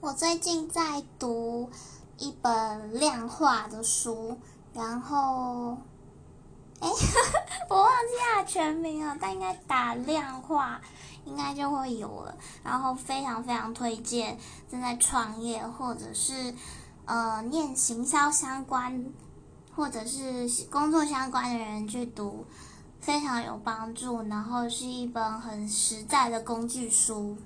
我最近在读一本量化的书，然后，哎，我忘记它的全名了，但应该打量化，应该就会有了。然后非常非常推荐正在创业或者是呃念行销相关或者是工作相关的人去读，非常有帮助。然后是一本很实在的工具书。